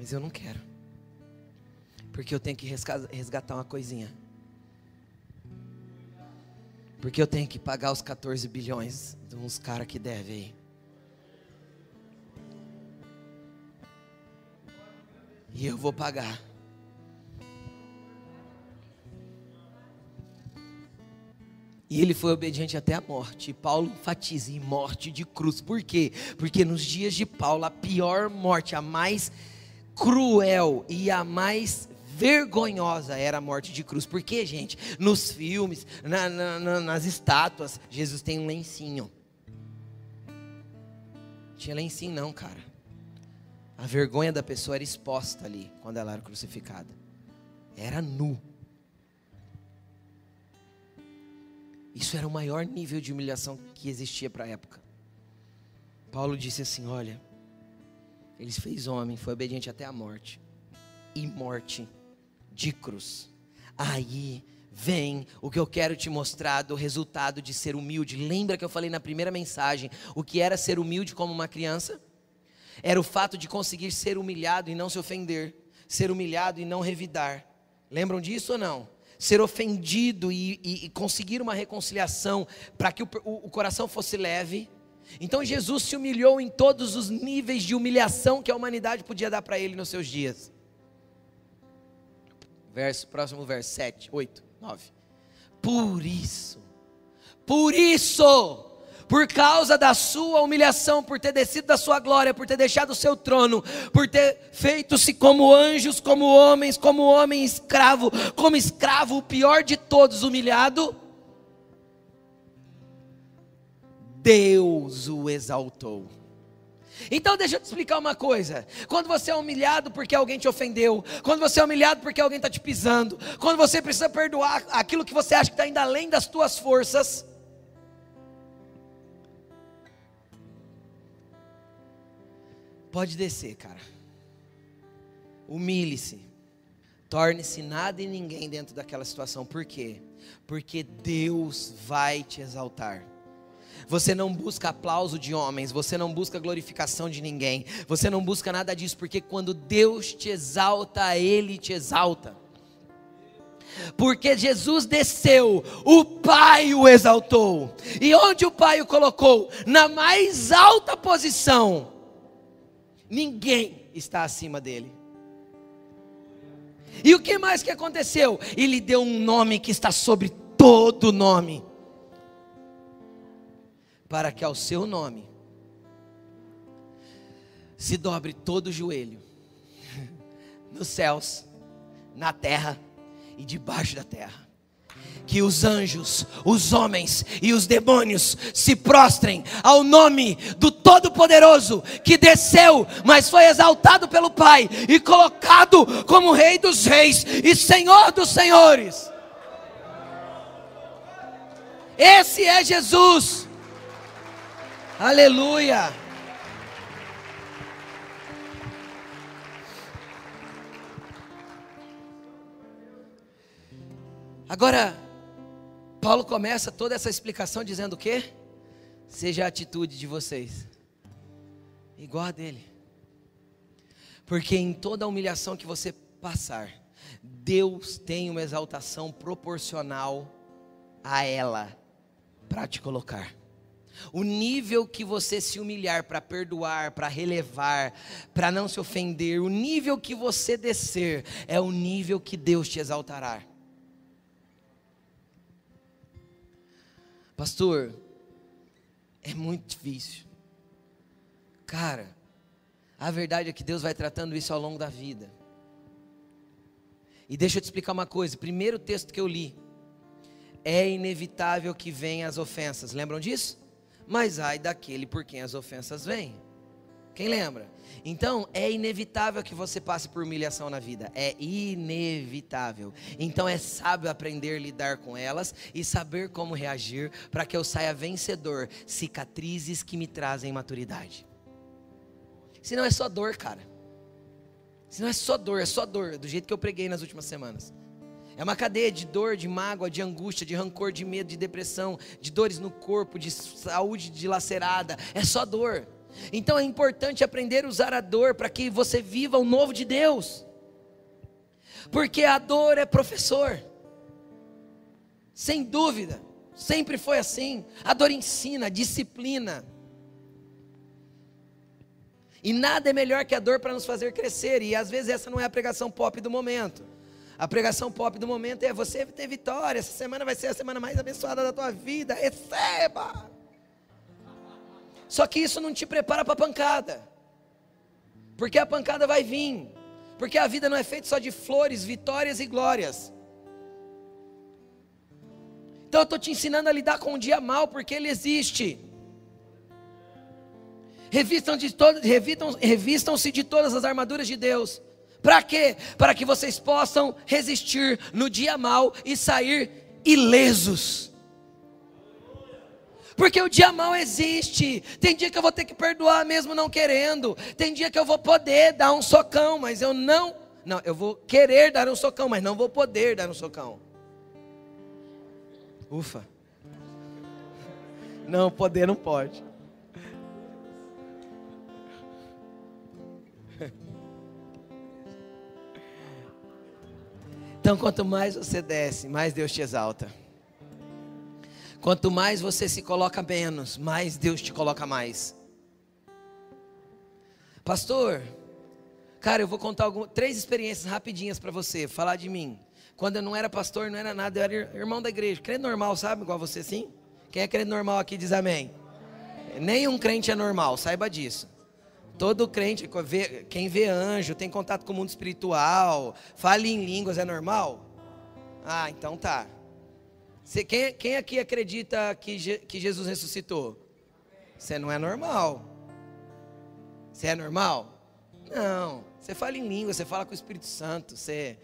Mas eu não quero. Porque eu tenho que resgatar uma coisinha. Porque eu tenho que pagar os 14 bilhões de uns caras que devem aí. E eu vou pagar. E ele foi obediente até a morte. Paulo enfatiza em morte de cruz. Por quê? Porque nos dias de Paulo, a pior morte, a mais cruel e a mais vergonhosa era a morte de cruz. Por quê, gente? Nos filmes, na, na, na, nas estátuas, Jesus tem um lencinho. Tinha lencinho não, cara. A vergonha da pessoa era exposta ali, quando ela era crucificada. Era nu. Isso era o maior nível de humilhação que existia para a época. Paulo disse assim: Olha, ele se fez homem, foi obediente até a morte e morte de cruz. Aí vem o que eu quero te mostrar do resultado de ser humilde. Lembra que eu falei na primeira mensagem o que era ser humilde como uma criança? era o fato de conseguir ser humilhado e não se ofender, ser humilhado e não revidar. Lembram disso ou não? Ser ofendido e, e, e conseguir uma reconciliação para que o, o, o coração fosse leve. Então Jesus se humilhou em todos os níveis de humilhação que a humanidade podia dar para ele nos seus dias. Verso, próximo verso 7, 8, 9. Por isso, por isso, por causa da sua humilhação, por ter descido da sua glória, por ter deixado o seu trono, por ter feito-se como anjos, como homens, como homem escravo, como escravo, o pior de todos, humilhado, Deus o exaltou. Então deixa eu te explicar uma coisa. Quando você é humilhado porque alguém te ofendeu, quando você é humilhado porque alguém está te pisando, quando você precisa perdoar aquilo que você acha que está indo além das tuas forças, Pode descer, cara. Humilhe-se. Torne-se nada e ninguém dentro daquela situação. Por quê? Porque Deus vai te exaltar. Você não busca aplauso de homens, você não busca glorificação de ninguém, você não busca nada disso, porque quando Deus te exalta, Ele te exalta. Porque Jesus desceu, o Pai o exaltou, e onde o Pai o colocou? Na mais alta posição Ninguém está acima dele. E o que mais que aconteceu? Ele deu um nome que está sobre todo nome. Para que ao seu nome se dobre todo o joelho, nos céus, na terra e debaixo da terra que os anjos, os homens e os demônios se prostrem ao nome do Todo-Poderoso que desceu, mas foi exaltado pelo Pai e colocado como Rei dos Reis e Senhor dos Senhores. Esse é Jesus. Aleluia. Agora, Paulo começa toda essa explicação dizendo o quê? Seja a atitude de vocês igual a dele. Porque em toda a humilhação que você passar, Deus tem uma exaltação proporcional a ela para te colocar. O nível que você se humilhar para perdoar, para relevar, para não se ofender, o nível que você descer, é o nível que Deus te exaltará. Pastor, é muito difícil. Cara, a verdade é que Deus vai tratando isso ao longo da vida. E deixa eu te explicar uma coisa. Primeiro texto que eu li. É inevitável que venham as ofensas. Lembram disso? Mas ai daquele por quem as ofensas vêm. Quem lembra? Então, é inevitável que você passe por humilhação na vida. É inevitável. Então, é sábio aprender a lidar com elas e saber como reagir para que eu saia vencedor. Cicatrizes que me trazem maturidade. Se não é só dor, cara. Se não é só dor, é só dor, do jeito que eu preguei nas últimas semanas. É uma cadeia de dor, de mágoa, de angústia, de rancor, de medo, de depressão, de dores no corpo, de saúde dilacerada. É só dor. Então é importante aprender a usar a dor para que você viva o novo de Deus. Porque a dor é professor. Sem dúvida. Sempre foi assim. A dor ensina, disciplina. E nada é melhor que a dor para nos fazer crescer. E às vezes essa não é a pregação pop do momento. A pregação pop do momento é você ter vitória. Essa semana vai ser a semana mais abençoada da tua vida. Receba! Só que isso não te prepara para a pancada. Porque a pancada vai vir. Porque a vida não é feita só de flores, vitórias e glórias. Então eu estou te ensinando a lidar com o dia mal, porque ele existe. Revistam de todas, revistam, revistam-se de todas as armaduras de Deus. Para quê? Para que vocês possam resistir no dia mal e sair ilesos. Porque o dia mal existe. Tem dia que eu vou ter que perdoar mesmo não querendo. Tem dia que eu vou poder dar um socão, mas eu não. Não, eu vou querer dar um socão, mas não vou poder dar um socão. Ufa. Não, poder não pode. Então, quanto mais você desce, mais Deus te exalta. Quanto mais você se coloca menos, mais Deus te coloca mais. Pastor, cara, eu vou contar algumas, três experiências rapidinhas para você, falar de mim. Quando eu não era pastor, não era nada, eu era irmão da igreja, crente normal, sabe? Igual você sim? Quem é crente normal aqui diz amém. Nenhum crente é normal, saiba disso. Todo crente, quem vê anjo, tem contato com o mundo espiritual, fala em línguas, é normal? Ah, então tá. Você, quem, quem aqui acredita que, que Jesus ressuscitou? Você não é normal. Você é normal? Não. Você fala em língua, você fala com o Espírito Santo, você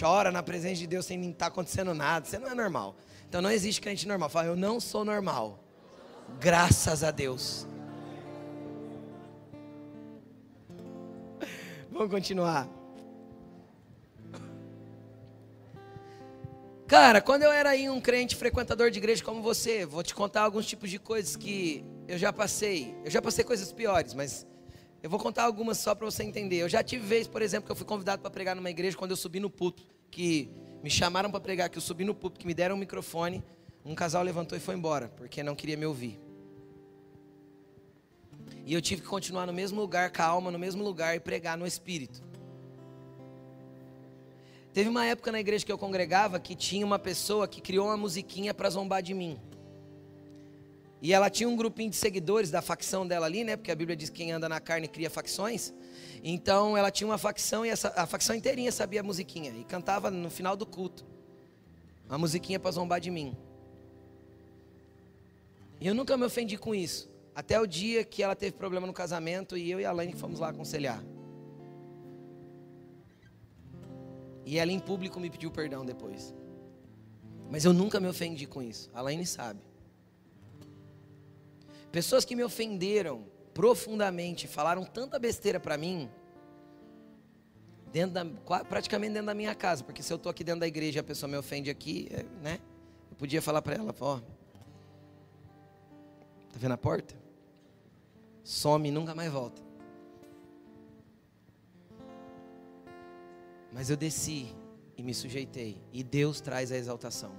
chora na presença de Deus sem nem estar tá acontecendo nada. Você não é normal. Então não existe crente normal. Fala, eu não sou normal. Graças a Deus. Vamos continuar. Cara, quando eu era aí um crente frequentador de igreja como você, vou te contar alguns tipos de coisas que eu já passei. Eu já passei coisas piores, mas eu vou contar algumas só para você entender. Eu já tive vez, por exemplo, que eu fui convidado para pregar numa igreja quando eu subi no púlpito, que me chamaram para pregar, que eu subi no púlpito, que me deram um microfone, um casal levantou e foi embora, porque não queria me ouvir. E eu tive que continuar no mesmo lugar, calma, no mesmo lugar e pregar no espírito. Teve uma época na igreja que eu congregava que tinha uma pessoa que criou uma musiquinha para zombar de mim. E ela tinha um grupinho de seguidores da facção dela ali, né? Porque a Bíblia diz que quem anda na carne cria facções. Então ela tinha uma facção e essa, a facção inteirinha sabia a musiquinha. E cantava no final do culto. Uma musiquinha para zombar de mim. E eu nunca me ofendi com isso. Até o dia que ela teve problema no casamento e eu e a Laine fomos lá aconselhar. E ela em público me pediu perdão depois. Mas eu nunca me ofendi com isso. A Laine sabe. Pessoas que me ofenderam profundamente, falaram tanta besteira para mim, dentro da, praticamente dentro da minha casa, porque se eu estou aqui dentro da igreja e a pessoa me ofende aqui, é, né? Eu podia falar para ela, ó, tá vendo a porta? Some e nunca mais volta. Mas eu desci e me sujeitei, e Deus traz a exaltação.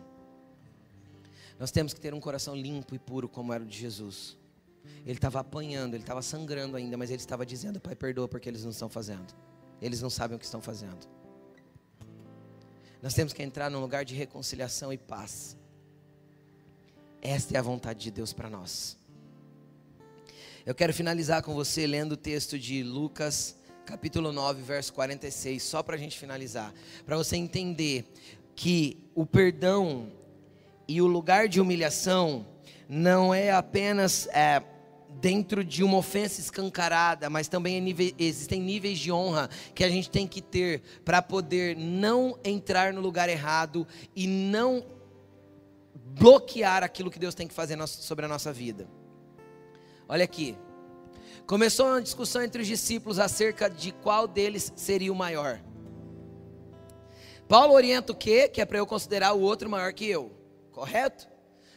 Nós temos que ter um coração limpo e puro, como era o de Jesus. Ele estava apanhando, ele estava sangrando ainda, mas ele estava dizendo: Pai, perdoa porque eles não estão fazendo. Eles não sabem o que estão fazendo. Nós temos que entrar num lugar de reconciliação e paz. Esta é a vontade de Deus para nós. Eu quero finalizar com você lendo o texto de Lucas, capítulo 9, verso 46, só para a gente finalizar. Para você entender que o perdão e o lugar de humilhação não é apenas é, dentro de uma ofensa escancarada, mas também é nível, existem níveis de honra que a gente tem que ter para poder não entrar no lugar errado e não bloquear aquilo que Deus tem que fazer sobre a nossa vida. Olha aqui. Começou uma discussão entre os discípulos acerca de qual deles seria o maior. Paulo orienta o quê? Que é para eu considerar o outro maior que eu. Correto?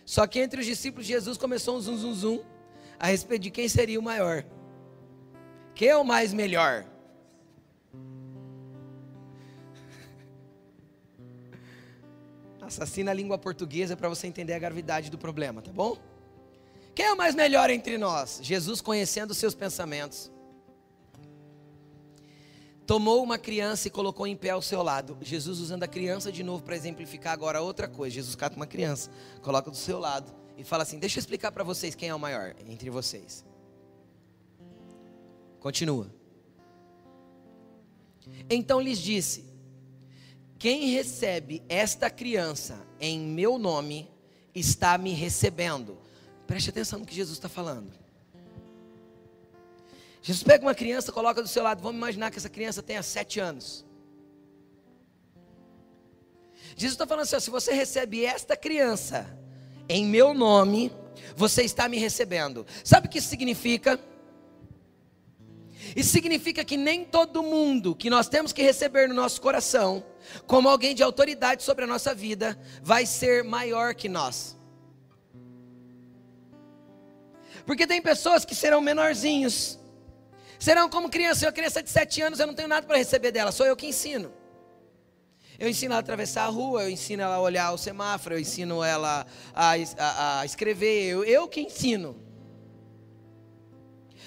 Só que entre os discípulos de Jesus começou um zum zum zum a respeito de quem seria o maior. Quem é o mais melhor? Assassina a língua portuguesa para você entender a gravidade do problema, tá bom? Quem é o mais melhor entre nós? Jesus conhecendo os seus pensamentos. Tomou uma criança e colocou em pé ao seu lado. Jesus usando a criança de novo para exemplificar agora outra coisa. Jesus cata uma criança, coloca do seu lado e fala assim: Deixa eu explicar para vocês quem é o maior entre vocês. Continua. Então lhes disse: Quem recebe esta criança em meu nome está me recebendo. Preste atenção no que Jesus está falando. Jesus pega uma criança, coloca do seu lado. Vamos imaginar que essa criança tenha sete anos. Jesus está falando assim: ó, se você recebe esta criança em meu nome, você está me recebendo. Sabe o que isso significa? Isso significa que nem todo mundo que nós temos que receber no nosso coração, como alguém de autoridade sobre a nossa vida, vai ser maior que nós. Porque tem pessoas que serão menorzinhos, serão como criança. Eu, criança de 7 anos, eu não tenho nada para receber dela, sou eu que ensino. Eu ensino ela a atravessar a rua, eu ensino ela a olhar o semáforo, eu ensino ela a, a, a escrever, eu, eu que ensino.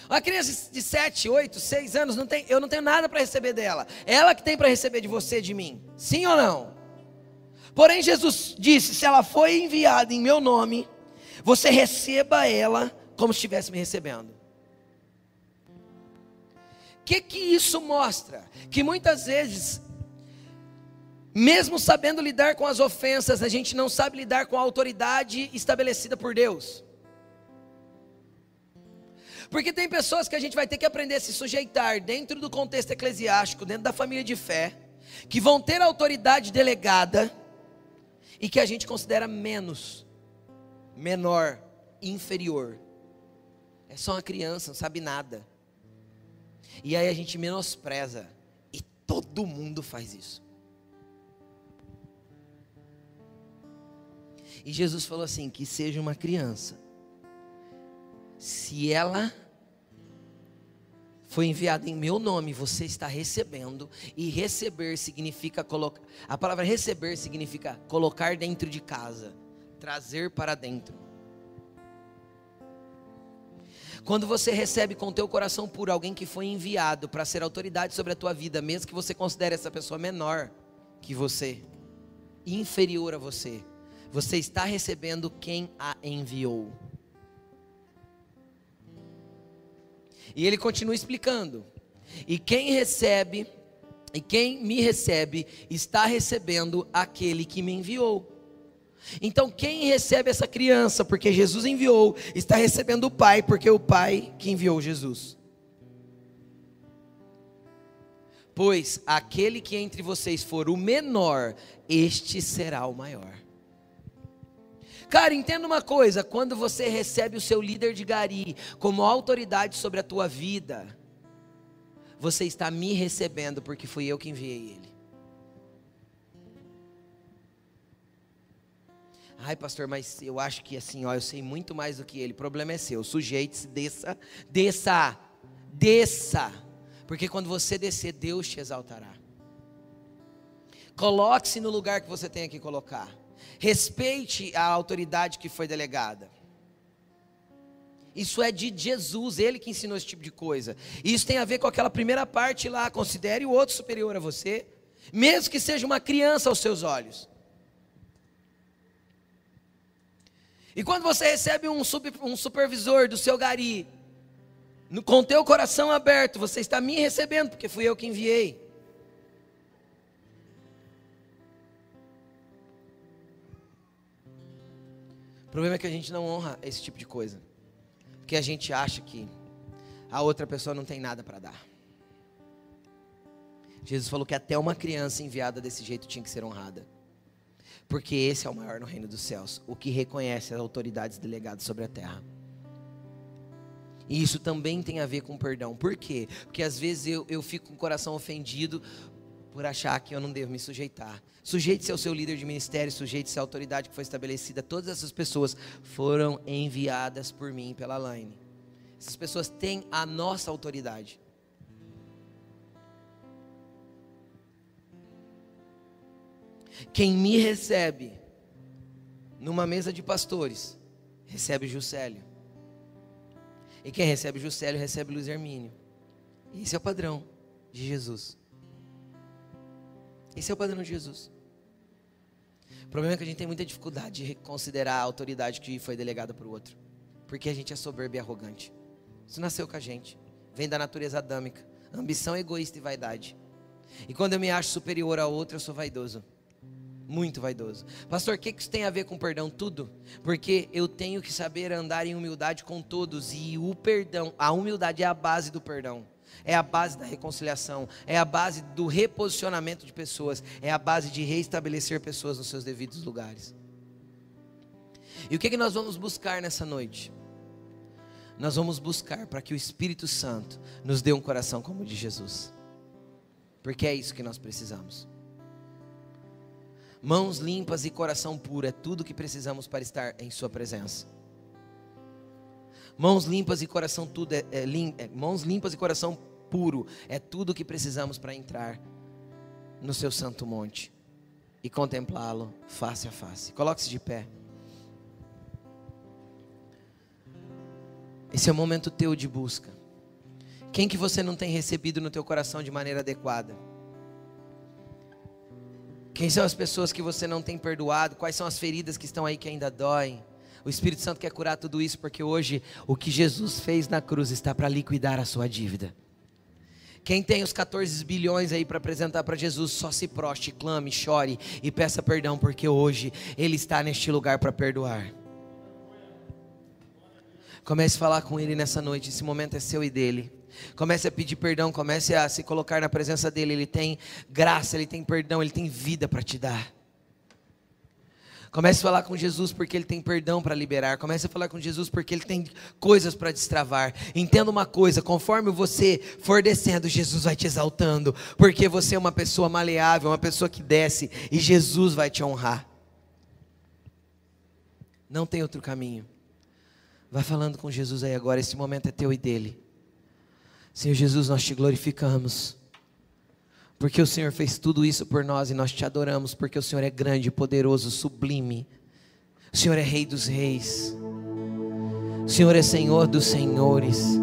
Uma criança de 7, 8, 6 anos, não tem, eu não tenho nada para receber dela. Ela que tem para receber de você, de mim. Sim ou não? Porém, Jesus disse: se ela foi enviada em meu nome, você receba ela como se estivesse me recebendo. O que, que isso mostra? Que muitas vezes mesmo sabendo lidar com as ofensas, a gente não sabe lidar com a autoridade estabelecida por Deus. Porque tem pessoas que a gente vai ter que aprender a se sujeitar dentro do contexto eclesiástico, dentro da família de fé, que vão ter autoridade delegada e que a gente considera menos, menor, inferior. É só uma criança, não sabe nada. E aí a gente menospreza. E todo mundo faz isso. E Jesus falou assim: que seja uma criança. Se ela foi enviada em meu nome, você está recebendo, e receber significa colocar. A palavra receber significa colocar dentro de casa, trazer para dentro. Quando você recebe com teu coração puro alguém que foi enviado para ser autoridade sobre a tua vida, mesmo que você considere essa pessoa menor que você, inferior a você, você está recebendo quem a enviou. E ele continua explicando. E quem recebe, e quem me recebe, está recebendo aquele que me enviou. Então, quem recebe essa criança, porque Jesus enviou, está recebendo o Pai, porque é o Pai que enviou Jesus. Pois aquele que entre vocês for o menor, este será o maior. Cara, entenda uma coisa: quando você recebe o seu líder de gari como autoridade sobre a tua vida, você está me recebendo porque fui eu que enviei ele. Ai, pastor, mas eu acho que assim, ó, eu sei muito mais do que ele. O problema é seu. Sujeite-se, desça, desça, desça. Porque quando você descer, Deus te exaltará. Coloque-se no lugar que você tenha que colocar. Respeite a autoridade que foi delegada. Isso é de Jesus, ele que ensinou esse tipo de coisa. E isso tem a ver com aquela primeira parte lá. Considere o outro superior a você, mesmo que seja uma criança aos seus olhos. E quando você recebe um, super, um supervisor do seu gari, no, com teu coração aberto, você está me recebendo, porque fui eu que enviei. O problema é que a gente não honra esse tipo de coisa. Porque a gente acha que a outra pessoa não tem nada para dar. Jesus falou que até uma criança enviada desse jeito tinha que ser honrada. Porque esse é o maior no reino dos céus, o que reconhece as autoridades delegadas sobre a terra. E isso também tem a ver com perdão. Por quê? Porque às vezes eu, eu fico com o coração ofendido por achar que eu não devo me sujeitar. Sujeite-se ao seu líder de ministério, sujeite-se à autoridade que foi estabelecida. Todas essas pessoas foram enviadas por mim pela Laine. Essas pessoas têm a nossa autoridade. Quem me recebe numa mesa de pastores, recebe Juscelio. E quem recebe Juscelio, recebe Luiz Hermínio. Esse é o padrão de Jesus. Esse é o padrão de Jesus. O problema é que a gente tem muita dificuldade de considerar a autoridade que foi delegada para o outro. Porque a gente é soberbo e arrogante. Isso nasceu com a gente. Vem da natureza adâmica. Ambição egoísta e vaidade. E quando eu me acho superior a outro, eu sou vaidoso. Muito vaidoso. Pastor, o que isso tem a ver com perdão? Tudo. Porque eu tenho que saber andar em humildade com todos. E o perdão, a humildade é a base do perdão é a base da reconciliação, é a base do reposicionamento de pessoas, é a base de reestabelecer pessoas nos seus devidos lugares. E o que, que nós vamos buscar nessa noite? Nós vamos buscar para que o Espírito Santo nos dê um coração como o de Jesus, porque é isso que nós precisamos. Mãos limpas e coração puro é tudo que precisamos para estar em Sua presença. Mãos limpas e coração tudo é, é, lim, é mãos limpas e coração puro é tudo o que precisamos para entrar no seu santo monte e contemplá-lo face a face. Coloque-se de pé. Esse é o momento teu de busca. Quem que você não tem recebido no teu coração de maneira adequada? Quem são as pessoas que você não tem perdoado? Quais são as feridas que estão aí que ainda doem? O Espírito Santo quer curar tudo isso porque hoje o que Jesus fez na cruz está para liquidar a sua dívida. Quem tem os 14 bilhões aí para apresentar para Jesus, só se proste, clame, chore e peça perdão, porque hoje Ele está neste lugar para perdoar. Comece a falar com Ele nessa noite, esse momento é seu e dele. Comece a pedir perdão, comece a se colocar na presença dele. Ele tem graça, ele tem perdão, ele tem vida para te dar. Comece a falar com Jesus porque Ele tem perdão para liberar. Comece a falar com Jesus porque Ele tem coisas para destravar. Entenda uma coisa: conforme você for descendo, Jesus vai te exaltando. Porque você é uma pessoa maleável, uma pessoa que desce e Jesus vai te honrar. Não tem outro caminho. Vai falando com Jesus aí agora. Esse momento é teu e dele. Senhor Jesus, nós te glorificamos. Porque o Senhor fez tudo isso por nós e nós te adoramos, porque o Senhor é grande, poderoso, sublime. O Senhor é Rei dos Reis. O Senhor é Senhor dos Senhores.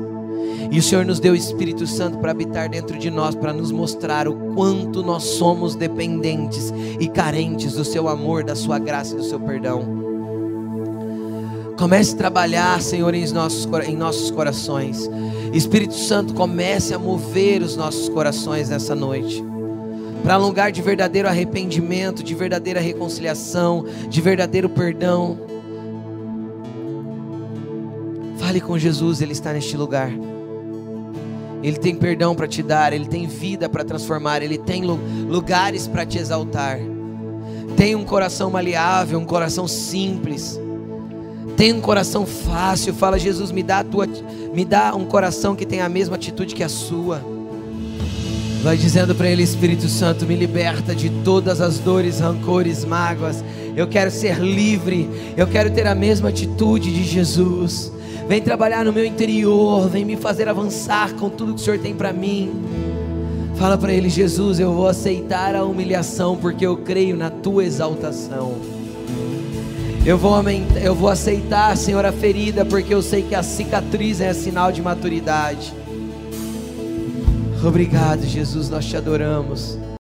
E o Senhor nos deu o Espírito Santo para habitar dentro de nós, para nos mostrar o quanto nós somos dependentes e carentes do Seu amor, da Sua graça e do Seu perdão. Comece a trabalhar, Senhor, em nossos, em nossos corações. Espírito Santo, comece a mover os nossos corações nessa noite. Para um lugar de verdadeiro arrependimento, de verdadeira reconciliação, de verdadeiro perdão. Fale com Jesus, Ele está neste lugar. Ele tem perdão para te dar, Ele tem vida para transformar, Ele tem lugares para te exaltar. Tem um coração maleável, um coração simples tem um coração fácil, fala Jesus, me dá tua, me dá um coração que tem a mesma atitude que a sua. Vai dizendo para ele, Espírito Santo, me liberta de todas as dores, rancores, mágoas. Eu quero ser livre. Eu quero ter a mesma atitude de Jesus. Vem trabalhar no meu interior, vem me fazer avançar com tudo que o Senhor tem para mim. Fala para ele, Jesus, eu vou aceitar a humilhação porque eu creio na tua exaltação. Eu vou, eu vou aceitar, Senhor, a ferida porque eu sei que a cicatriz é sinal de maturidade. Obrigado, Jesus, nós te adoramos.